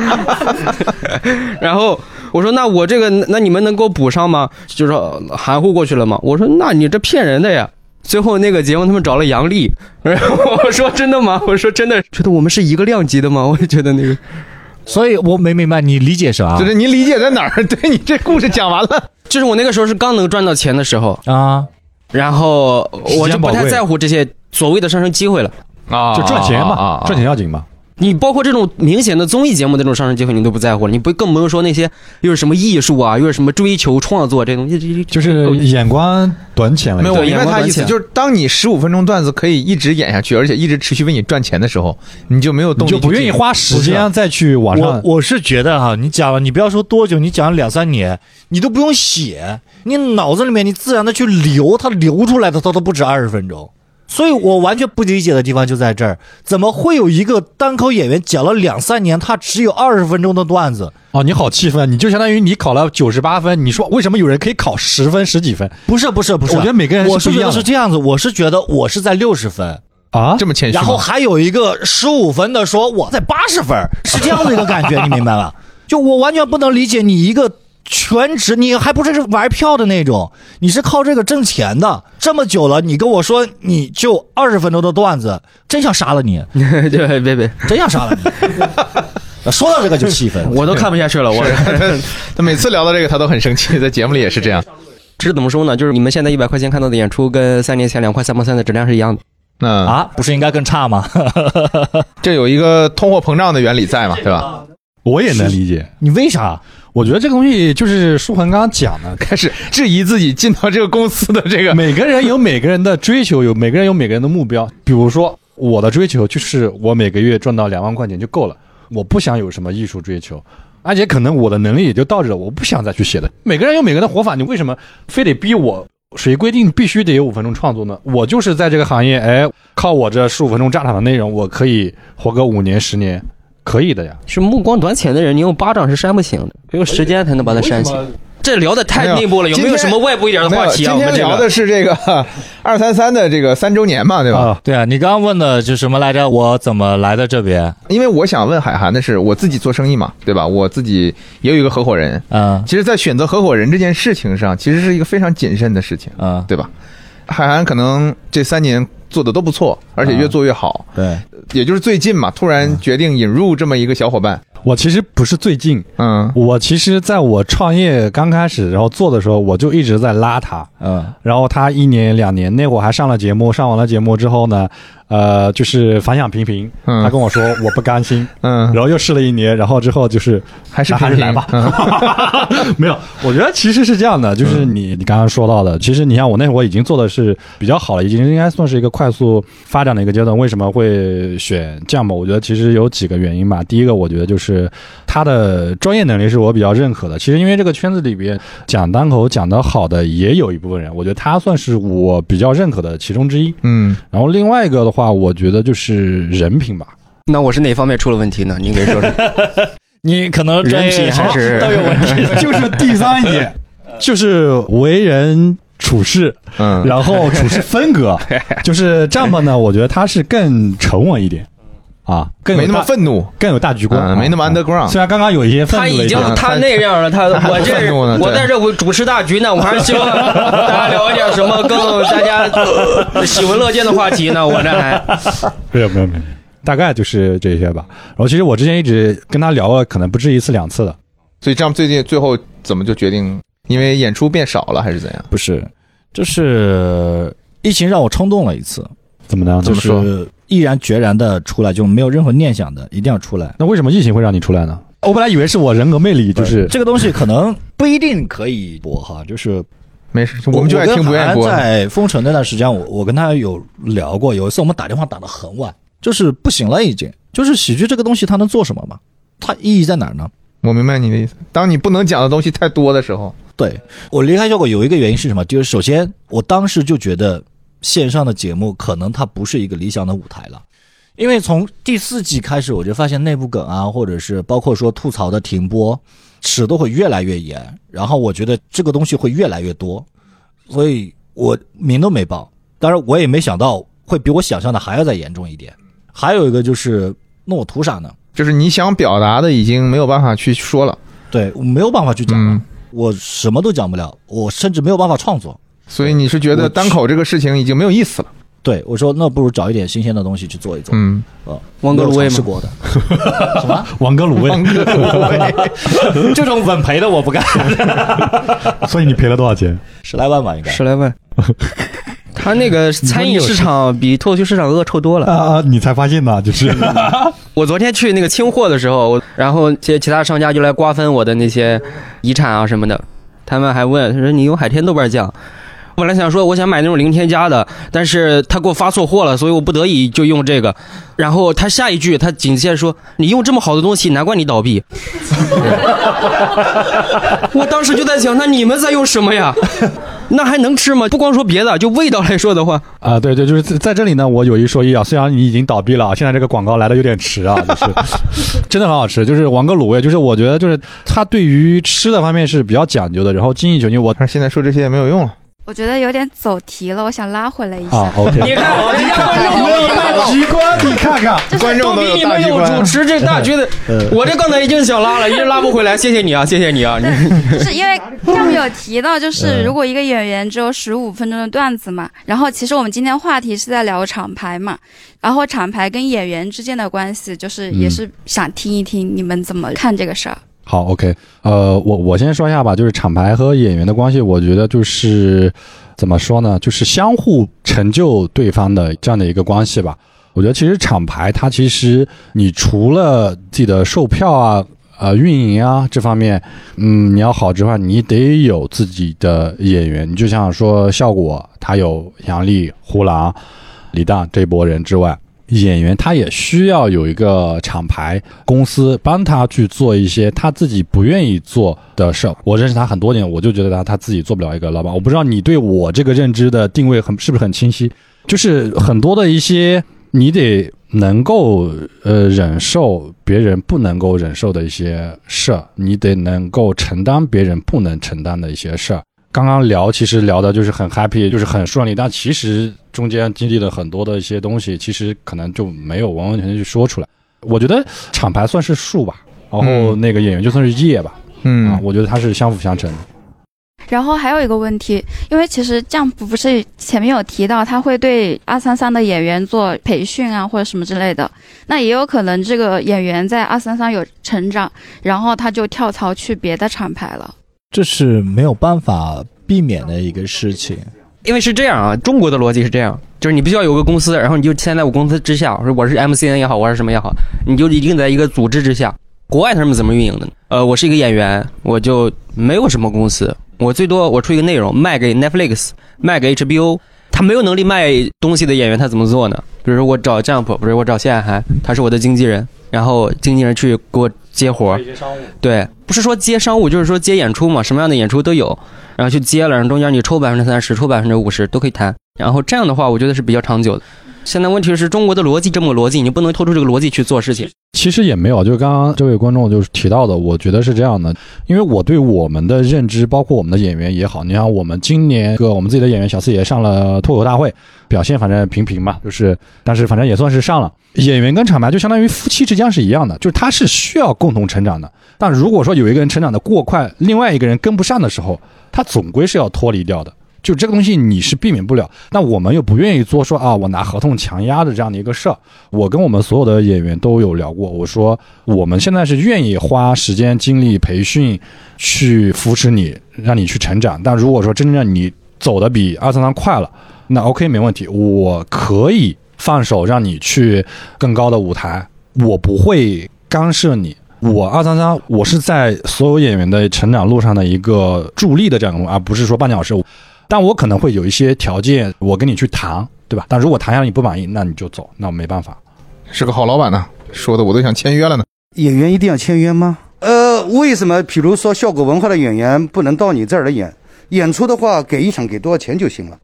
然后我说那我这个那你们能给我补上吗？就是说含糊过去了吗。我说那你这骗人的呀。最后那个节目他们找了杨笠，然后我说真的吗？我说真的，觉得我们是一个量级的吗？我就觉得那个。所以我没明白你理解啥就是你理解在哪儿？对你这故事讲完了，就是我那个时候是刚能赚到钱的时候，啊？然后我就不太在乎这些所谓的上升机会了。啊就赚钱啊嘛，啊赚钱要紧嘛。你包括这种明显的综艺节目的这种上升机会，你都不在乎了，你不更不用说那些又是什么艺术啊，又是什么追求创作这东西，这这就是眼光短浅了。没有，我明白他意思，就是当你十五分钟段子可以一直演下去，而且一直持续为你赚钱的时候，你就没有动力，就不愿意。花时间再去网上。我是觉得哈，你讲了，你不要说多久，你讲了两三年，你都不用写，你脑子里面你自然的去流，它流出来的它都不止二十分钟。所以我完全不理解的地方就在这儿，怎么会有一个单口演员讲了两三年，他只有二十分钟的段子？哦，你好气愤，你就相当于你考了九十八分，你说为什么有人可以考十分、十几分不是不是不是，我觉得每个人是我是觉得是这样子，我是觉得我是在六十分，啊？这么谦虚，然后还有一个十五分的说我在八十分，是这样的一个感觉，你明白吗？就我完全不能理解你一个全职，你还不是玩票的那种，你是靠这个挣钱的，这么久了，你跟我说你就二十分钟的段子，真想杀了你，对，别别，真想杀了你。说到这个就气愤，我都看不下去了。我 他每次聊到这个，他都很生气，在节目里也是这样。这是怎么说呢？就是你们现在一百块钱看到的演出，跟三年前两块三毛三的质量是一样的。那啊，不是应该更差吗？这有一个通货膨胀的原理在嘛，对吧？我也能理解。你为啥？我觉得这个东西就是舒恒刚刚讲的，开始质疑自己进到这个公司的这个，每个人有每个人的追求，有每个人有每个人的目标。比如说，我的追求就是我每个月赚到两万块钱就够了，我不想有什么艺术追求，而且可能我的能力也就到这了，我不想再去写了。每个人有每个人的活法，你为什么非得逼我？谁规定必须得有五分钟创作呢？我就是在这个行业，哎，靠我这十五分钟炸场的内容，我可以活个五年十年，可以的呀。是目光短浅的人，你用巴掌是扇不醒的，只有时间才能把它扇醒。这聊的太内部了，有没有什么外部一点的话题啊？今天聊的是这个 二三三的这个三周年嘛，对吧？啊，对啊，你刚刚问的就什么来着？我怎么来的这边？因为我想问海涵的是，我自己做生意嘛，对吧？我自己也有一个合伙人，嗯其实，在选择合伙人这件事情上，其实是一个非常谨慎的事情，嗯，对吧？海涵可能这三年做的都不错，而且越做越好，对，也就是最近嘛，突然决定引入这么一个小伙伴，我其实不是最近，嗯。我其实在我创业刚开始，然后做的时候，我就一直在拉他。嗯。然后他一年两年那会儿还上了节目，上完了节目之后呢，呃，就是反响平平。嗯他跟我说我不甘心，嗯，然后又试了一年，然后之后就是还是那还是来吧。嗯 没有，我觉得其实是这样的，就是你你刚刚说到的，其实你像我那会儿已经做的是比较好了，已经应该算是一个快速发展的一个阶段。为什么会选这样吧？我觉得其实有几个原因吧。第一个，我觉得就是他的专业能力是我比较认可的。其实因为这个圈子里边讲单口讲得好的也有一部分人，我觉得他算是我比较认可的其中之一。嗯，然后另外一个的话，我觉得就是人品吧。那我是哪方面出了问题呢？您给说说。你可能人品还是都有问题。就是第三点，就是为人处事，嗯，然后处事风格，就是这样吧呢？我觉得他是更沉稳一点啊，更有没那么愤怒，更有大局观，没那么啊 underground 虽然刚刚有一些愤他已经他那样了，他我这我在这我主持大局呢，我还是希望大家聊一点什么更 大家喜闻乐见的话题呢。我这还 没有没有没有，大概就是这些吧。然后其实我之前一直跟他聊了，可能不止一次两次的。所以这样最近最后怎么就决定？因为演出变少了还是怎样？不是，就是疫情让我冲动了一次，怎么呢？就么说是毅然决然的出来，就没有任何念想的，一定要出来。那为什么疫情会让你出来呢？我本来以为是我人格魅力，就是这个东西可能不一定可以播哈，就是没事，我们就爱听不愿意播在封城那段时间，我我跟他有聊过，有一次我们打电话打得很晚，就是不行了已经。就是喜剧这个东西，它能做什么嘛？它意义在哪儿呢？我明白你的意思。当你不能讲的东西太多的时候，对我离开效果有一个原因是什么？就是首先我当时就觉得线上的节目，可能它不是一个理想的舞台了。因为从第四季开始，我就发现内部梗啊，或者是包括说吐槽的停播，尺度会越来越严，然后我觉得这个东西会越来越多，所以我名都没报。当然，我也没想到会比我想象的还要再严重一点。还有一个就是，那我图啥呢？就是你想表达的已经没有办法去说了，对我没有办法去讲了，嗯，我什么都讲不了，我甚至没有办法创作。所以你是觉得单口这个事情已经没有意思了，对我说，那不如找一点新鲜的东西去做一做。嗯，呃，王哥卤味吗？没有尝试过的，什么？王哥卤味，这种稳赔的我不干，所以你赔了多少钱？十来万吧，应该。十来万。他那个餐饮市场比脱口秀市场恶臭多了。啊啊！你才发现呢，就是我昨天去那个清货的时候，然后其其他商家就来瓜分我的那些遗产啊什么的，他们还问他说你有海天豆瓣酱。我本来想说我想买那种零添加的，但是他给我发错货了，所以我不得已就用这个。然后他下一句他紧接着说：“你用这么好的东西，难怪你倒闭。” 我当时就在想，那你们在用什么呀？那还能吃吗？不光说别的，就味道来说的话，啊，对对，就是在在这里呢，我有一说一啊，虽然你已经倒闭了，现在这个广告来的有点迟啊，就是真的很好吃，就是王哥卤味，就是我觉得就是他对于吃的方面是比较讲究的，然后精益求精。我但是现在说这些也没有用了，我觉得有点走题了，我想拉回来一下。你看，人家观众都明白了。机关，你看看，观众都有比你们有大局观主。持这大局的，我这刚才已经想拉了，一直拉不回来。谢谢你啊，谢谢你啊！就 是因为上面有提到，就是嗯如果一个演员只有十五分钟的段子嘛，然后其实我们今天话题是在聊厂牌嘛，然后厂牌跟演员之间的关系，就是也是想听一听你们怎么看这个事儿。好，OK，呃，我我先说一下吧，就是厂牌和演员的关系，我觉得就是怎么说呢，就是相互成就对方的这样的一个关系吧。我觉得其实厂牌它其实你除了自己的售票啊、呃运营啊这方面，嗯，你要好之外，你得有自己的演员。你就像说效果，他有杨笠、胡狼、李诞这波人之外，演员他也需要有一个厂牌公司帮他去做一些他自己不愿意做的事儿。我认识他很多年，我就觉得他他自己做不了一个老板。我不知道你对我这个认知的定位很是不是很清晰？就是很多的一些你得能够呃忍受别人不能够忍受的一些事儿，你得能够承担别人不能承担的一些事儿。刚刚聊其实聊的就是很 happy，就是很顺利，但其实中间经历了很多的一些东西，其实可能就没有完完全全去说出来。我觉得厂牌算是树吧，然后嗯那个演员就算是叶吧，啊嗯，我觉得它是相辅相成的。然后还有一个问题，因为其实酱不不是前面有提到，他会对二三三的演员做培训啊，或者什么之类的。那也有可能这个演员在二三三有成长，然后他就跳槽去别的厂牌了。这是没有办法避免的一个事情。因为是这样啊，中国的逻辑是这样，就是你必须要有个公司，然后你就签在我公司之下，我是 MCN 也好，我是什么也好，你就一定在一个组织之下。国外他们怎么运营的呢？呃，我是一个演员，我就没有什么公司，我最多我出一个内容卖给 Netflix，卖给 HBO。他没有能力卖东西的演员，他怎么做呢？比如说我找 Jump，不是我找谢海涵，他是我的经纪人，然后经纪人去给我接活儿，对，不是说接商务，就是说接演出嘛，什么样的演出都有，然后去接了，然后中间你抽百分之三十，抽百分之五十都可以谈，然后这样的话，我觉得是比较长久的。现在问题是中国的逻辑这么个逻辑，你不能透出这个逻辑去做事情。其实也没有，就是刚刚这位观众就是提到的，我觉得是这样的，因为我对我们的认知，包括我们的演员也好，你看我们今年个我们自己的演员小四也上了脱口大会，表现反正平平吧，就是但是反正也算是上了。演员跟厂牌就相当于夫妻之间是一样的，就是他是需要共同成长的。但如果说有一个人成长的过快，另外一个人跟不上的时候，他总归是要脱离掉的。就这个东西你是避免不了，那我们又不愿意做说啊，我拿合同强压的这样的一个事儿。我跟我们所有的演员都有聊过，我说我们现在是愿意花时间、精力、培训去扶持你，让你去成长。但如果说真正让你走的比二三三快了，那 OK 没问题，我可以放手让你去更高的舞台，我不会干涉你。我二三三，我是在所有演员的成长路上的一个助力的这样，而不是说绊脚石。但我可能会有一些条件，我跟你去谈，对吧？但如果谈下来你不满意，那你就走，那我没办法。是个好老板呢，说的我都想签约了呢。演员一定要签约吗？呃，为什么？比如说效果文化的演员不能到你这儿来演？演出的话，给一场给多少钱就行了？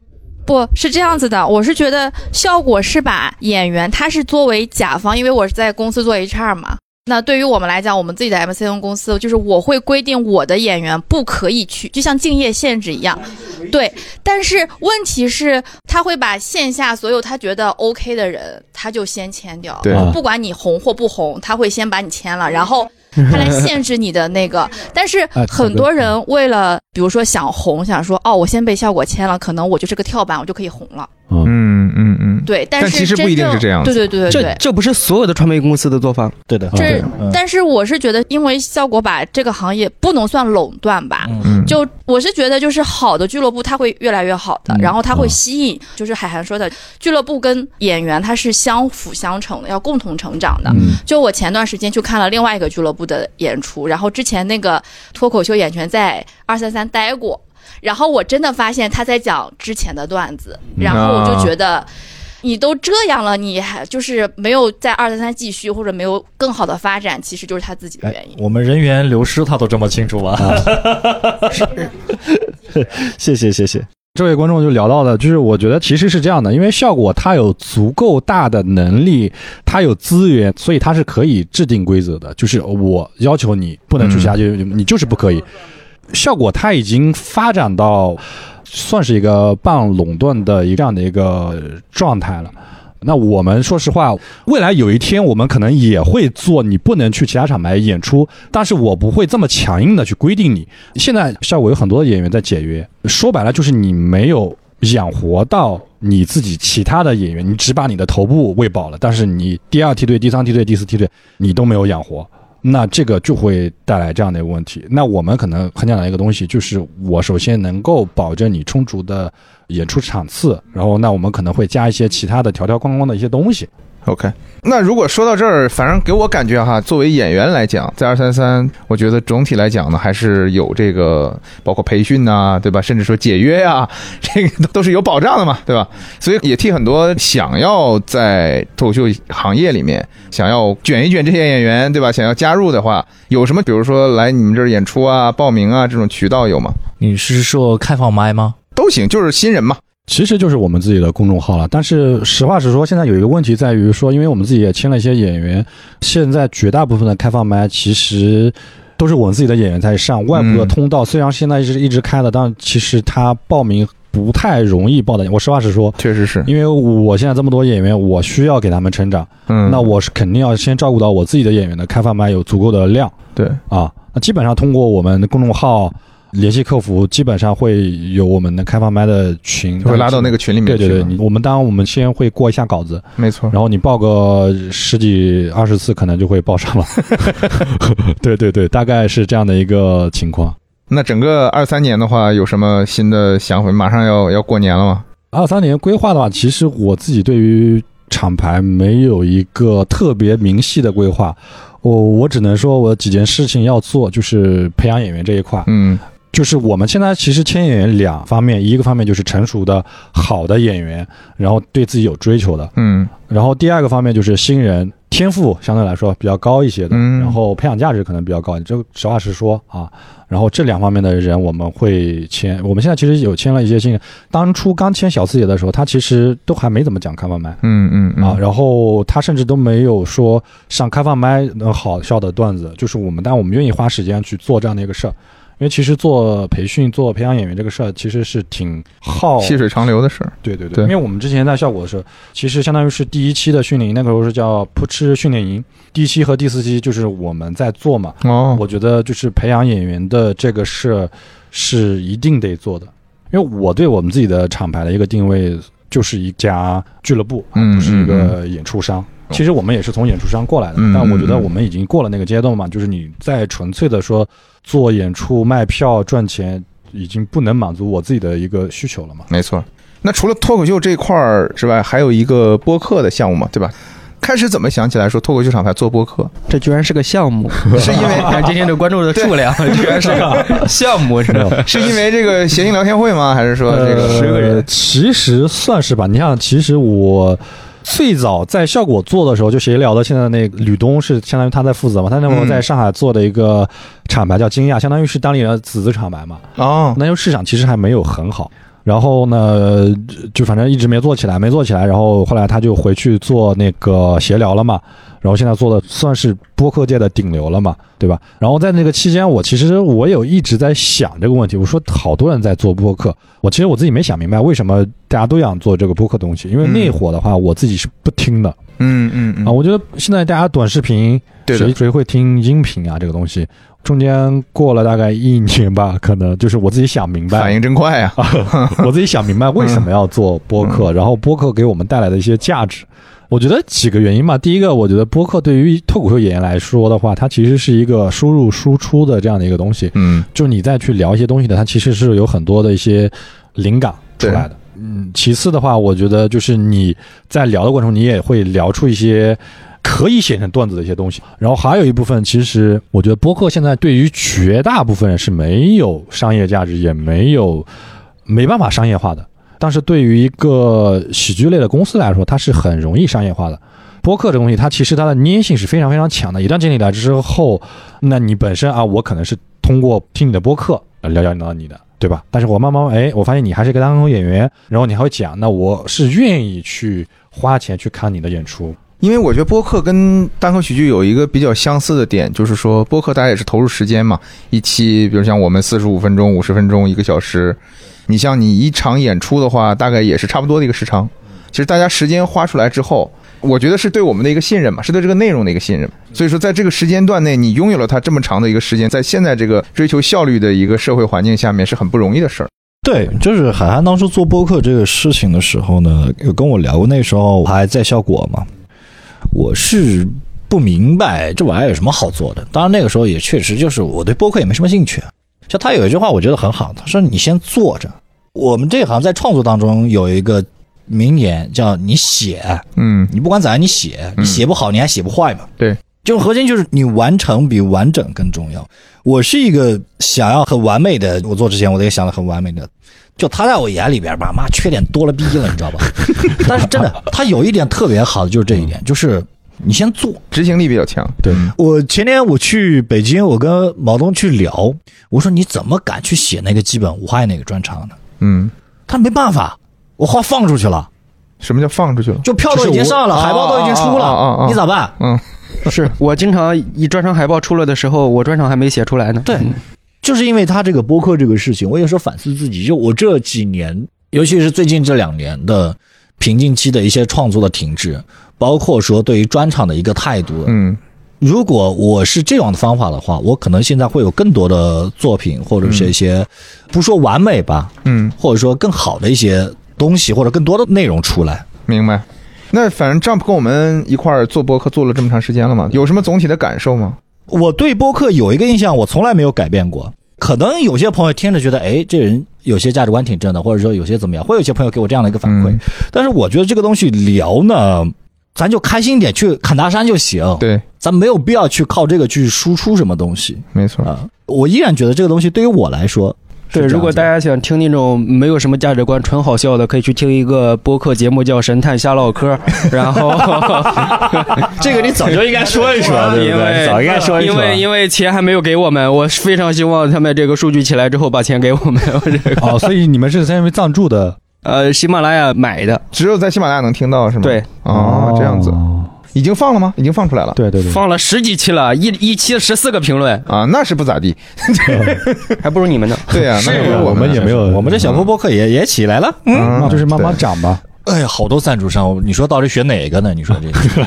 不不是这样子的，我是觉得效果是把演员他是作为甲方，因为我是在公司做 HR 嘛。那对于我们来讲，我们自己的 MCN 公司，就是我会规定我的演员不可以去，就像竞业限制一样，对。但是问题是，他会把线下所有他觉得 OK 的人，他就先签掉，对不管你红或不红，他会先把你签了，然后他来限制你的那个。但是哎很多人为了，比如说想红，想说哦，我先被效果签了，可能我就是个跳板，我就可以红了。嗯对，但是但其实不一定是这样子对对对对这。这不是所有的传媒公司的做法。对的，这嗯但是我是觉得，因为效果把这个行业不能算垄断吧，嗯就我是觉得，就是好的俱乐部它会越来越好的，嗯然后它会吸引，就是海涵说的，俱乐部跟演员它是相辅相成的，要共同成长的。嗯就我前段时间去看了另外一个俱乐部的演出，然后之前那个脱口秀演员在二三三待过，然后我真的发现他在讲之前的段子，然后我就觉得。你都这样了，你还就是没有在二三三继续，或者没有更好的发展，其实就是他自己的哎原因。我们人员流失他都这么清楚吗？谢谢谢谢，这位观众就聊到了，就是我觉得其实是这样的，因为效果它有足够大的能力，它有资源，所以它是可以制定规则的。就是我要求你不能去其他，就你就是不可以。效果它已经发展到算是一个半垄断的一这样的一个状态了。那我们说实话，未来有一天我们可能也会做，你不能去其他厂牌演出，但是我不会这么强硬的去规定你。现在效果有很多的演员在解约，说白了就是你没有养活到你自己其他的演员，你只把你的头部喂饱了，但是你第二梯队、第三梯队、第四梯队你都没有养活。那这个就会带来这样的一个问题。那我们可能很简单一个东西，就是我首先能够保证你充足的演出场次，然后那我们可能会加一些其他的条条框框的一些东西。OK，那如果说到这儿，反正给我感觉哈，作为演员来讲，在二三三，我觉得总体来讲呢，还是有这个包括培训呐、对吧？甚至说解约呀、这个都都是有保障的嘛，对吧？所以也替很多想要在脱口秀行业里面想要卷一卷这些演员，对吧？想要加入的话，有什么比如说来你们这儿演出啊、报名啊这种渠道有吗？你是说开放麦吗？都行，就是新人嘛。其实就是我们自己的公众号了，但是实话实说，现在有一个问题在于说，因为我们自己也签了一些演员，现在绝大部分的开放麦其实都是我们自己的演员在上，外部的通道虽然现在是一直开的，但其实他报名不太容易报的。我实话实说，确实是，因为我现在这么多演员，我需要给他们成长，嗯，那我是肯定要先照顾到我自己的演员的开放麦有足够的量对，啊。那基本上通过我们的公众号联系客服，基本上会有我们的开放麦的群，就会拉到那个群里面去。对对对，我们当然我们先会过一下稿子，没错。然后你报个十几二十次，可能就会报上了。对对对，大概是这样的一个情况。那整个二三年的话，有什么新的想法？马上要要过年了吗？二三年规划的话，其实我自己对于厂牌没有一个特别明细的规划，我我只能说我几件事情要做，就是培养演员这一块。嗯就是我们现在其实签演员两方面，一个方面就是成熟的好的演员，然后对自己有追求的，嗯然后第二个方面就是新人天赋相对来说比较高一些的，嗯然后培养价值可能比较高。这个实话实说啊，然后这两方面的人我们会签。我们现在其实有签了一些新人，当初刚签小四姐的时候，他其实都还没怎么讲开放麦。嗯嗯嗯啊，然后他甚至都没有说上开放麦能好笑的段子，就是我们，但我们愿意花时间去做这样的一个事儿，因为其实做培训、做培养演员这个事儿，其实是挺耗细水长流的事儿。对对对，对因为我们之前在效果的时候，其实相当于是第一期的训练营，那个时候是叫扑哧训练营，第一期和第四期就是我们在做嘛。哦，我觉得就是培养演员的这个事是一定得做的，因为我对我们自己的厂牌的一个定位就是一家俱乐部，嗯不是一个演出商。其实我们也是从演出商过来的，嗯但我觉得我们已经过了那个阶段嘛，就是你再纯粹的说做演出卖票赚钱，已经不能满足我自己的一个需求了嘛。没错。那除了脱口秀这块儿之外，还有一个播客的项目嘛，对吧？开始怎么想起来说脱口秀厂牌做播客？这居然是个项目，是因为看 今天的关注的数量，居然是个项目，是吧？是因为这个谐星聊天会吗？还是说这个呃十个人其实算是吧。你看，其实我最早在效果做的时候，就谁聊的，现在那吕东是相当于他在负责嘛，他那会儿嗯在上海做的一个厂牌叫惊讶，相当于是当地人的子子厂牌嘛。哦，那时候市场其实还没有很好。然后呢，就反正一直没做起来，没做起来。然后后来他就回去做那个协聊了嘛。然后现在做的算是播客界的顶流了嘛，对吧？然后在那个期间，我其实我有一直在想这个问题。我说好多人在做播客，我其实我自己没想明白为什么大家都想做这个播客东西。因为那会儿的话，我自己是不听的嗯嗯嗯啊。我觉得现在大家短视频，对谁谁会听音频啊？这个东西中间过了大概一年吧，可能就是我自己想明白，反应真快啊！我自己想明白为什么要做播客，然后播客给我们带来的一些价值。我觉得几个原因吧。第一个，我觉得播客对于脱口秀演员来说的话，它其实是一个输入输出的这样的一个东西。嗯就你再去聊一些东西的，它其实是有很多的一些灵感出来的。嗯，其次的话，我觉得就是你在聊的过程中，你也会聊出一些可以写成段子的一些东西。然后还有一部分，其实我觉得播客现在对于绝大部分人是没有商业价值，也没有没办法商业化的。但是对于一个喜剧类的公司来说，它是很容易商业化的。播客这东西，它其实它的粘性是非常非常强的。一旦建立来之后，那你本身啊，我可能是通过听你的播客呃聊聊聊你的，对吧？但是我慢慢哎，我发现你还是一个单口演员，然后你还会讲，那我是愿意去花钱去看你的演出。因为我觉得播客跟单口喜剧有一个比较相似的点，就是说播客大家也是投入时间嘛，一期比如像我们四十五分钟、五十分钟、一个小时，你像你一场演出的话，大概也是差不多的一个时长。其实大家时间花出来之后，我觉得是对我们的一个信任嘛，是对这个内容的一个信任。所以说，在这个时间段内，你拥有了它这么长的一个时间，在现在这个追求效率的一个社会环境下面，是很不容易的事儿。对，就是海涵当初做播客这个事情的时候呢，有跟我聊过，那时候我还在效果嘛，我是不明白这玩意儿有什么好做的。当然那个时候也确实就是我对播客也没什么兴趣。像他有一句话我觉得很好，他说你先坐着。我们这行在创作当中有一个名言叫你写，嗯你不管咋样你写，你写不好你还写不坏嘛。对，就核心就是你完成比完整更重要。我是一个想要很完美的，我做之前我也想的很完美的。就他在我眼里边吧，妈缺点多了逼了，你知道吧？但是真的，他有一点特别好的就是这一点，就是你先做。执行力比较强。对，我前天我去北京，我跟毛东去聊，我说你怎么敢去写那个基本无害那个专场呢？嗯，他没办法，我话放出去了，什么叫放出去了？就票都已经上了，海报都已经出啊啊啊啊了，你咋办？嗯，是 我经常一专场海报出来的时候，我专场还没写出来呢。对，就是因为他这个播客这个事情，我有时候反思自己，就我这几年，尤其是最近这两年的瓶颈期的一些创作的停滞，包括说对于专场的一个态度。嗯如果我是这样的方法的话，我可能现在会有更多的作品，或者是一些不说完美吧，嗯，或者说更好的一些东西，或者更多的内容出来。明白。那反正 Jump 跟我们一块儿做播客做了这么长时间了嘛，有什么总体的感受吗？我对播客有一个印象，我从来没有改变过。可能有些朋友听着觉得，哎，这人有些价值观挺正的，或者说有些怎么样，会有些朋友给我这样的一个反馈。嗯但是我觉得这个东西聊呢，咱就开心一点，去砍大山就行。，对，咱没有必要去靠这个去输出什么东西没错。啊。我依然觉得这个东西对于我来说对，如果 大家想听那种没有什么价值观、纯好笑的，可以去听一个播客节目叫《神探瞎唠嗑》，然后 这个你早就应该说一说，对因不对？为早应该说一说。因为因为钱还没有给我们，我非常希望他们这个数据起来之后把钱给我们。我这个哦，所以你们是在因为赞助的呃，喜马拉雅买的，只有在喜马拉雅能听到是吗？对，哦，这样子，哦已经放了吗？已经放出来了。对对对，放了十几期了，一一期十四个评论，啊，那是不咋地。还不如你们呢。对呀、那是个我们也没有，我们这小波播客也也起来了。嗯就是慢慢涨吧。哎呀，好多赞助商，你说到底选哪个呢？你说这个。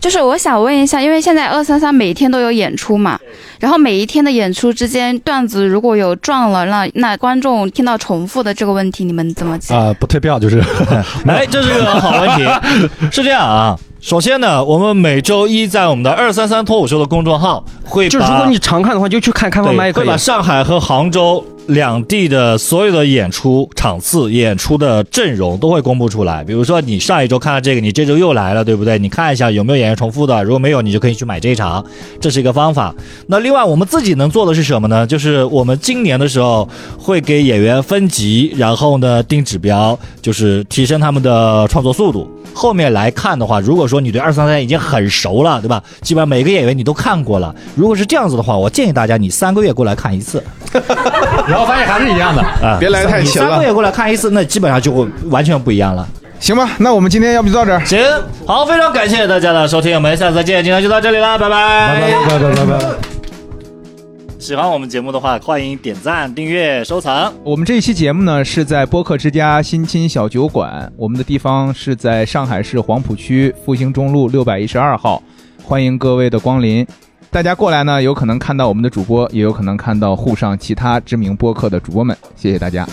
就是我想问一下，因为现在二三三每天都有演出嘛，然后每一天的演出之间段子如果有撞了，那那观众听到重复的这个问题，你们怎么解？啊、不退票就是 哎，这是个好问题。是这样啊，首先呢，我们每周一在我们的二三三脱口秀的公众号会把就如果你常看的话，就去看开放麦也可以会把。上海和杭州两地的所有的演出场次、演出的阵容都会公布出来。比如说，你上一周看了这个，你这周又来了，对不对？你看一下有没有演员重复的，如果没有，你就可以去买这一场，这是一个方法。那另外，我们自己能做的是什么呢？就是我们今年的时候会给演员分级，然后呢定指标，就是提升他们的创作速度。后面来看的话，如果说你对二三三已经很熟了，对吧？基本上每个演员你都看过了。如果是这样子的话，我建议大家你三个月过来看一次。然后发现还是一样的。啊，别来太你勤了三个月过来看一次，那基本上就会完全不一样了。行吧，那我们今天要不就到这儿。行，好，非常感谢大家的收听，我们下次再见，今天就到这里了，拜拜。拜拜拜拜拜。喜欢我们节目的话，欢迎点赞、订阅、收藏。我们这一期节目呢是在播客之家新青小酒馆，我们的地方是在上海市黄浦区复兴中路六百一十二号，欢迎各位的光临。大家过来呢有可能看到我们的主播也有可能看到沪上其他知名播客的主播们谢谢大家。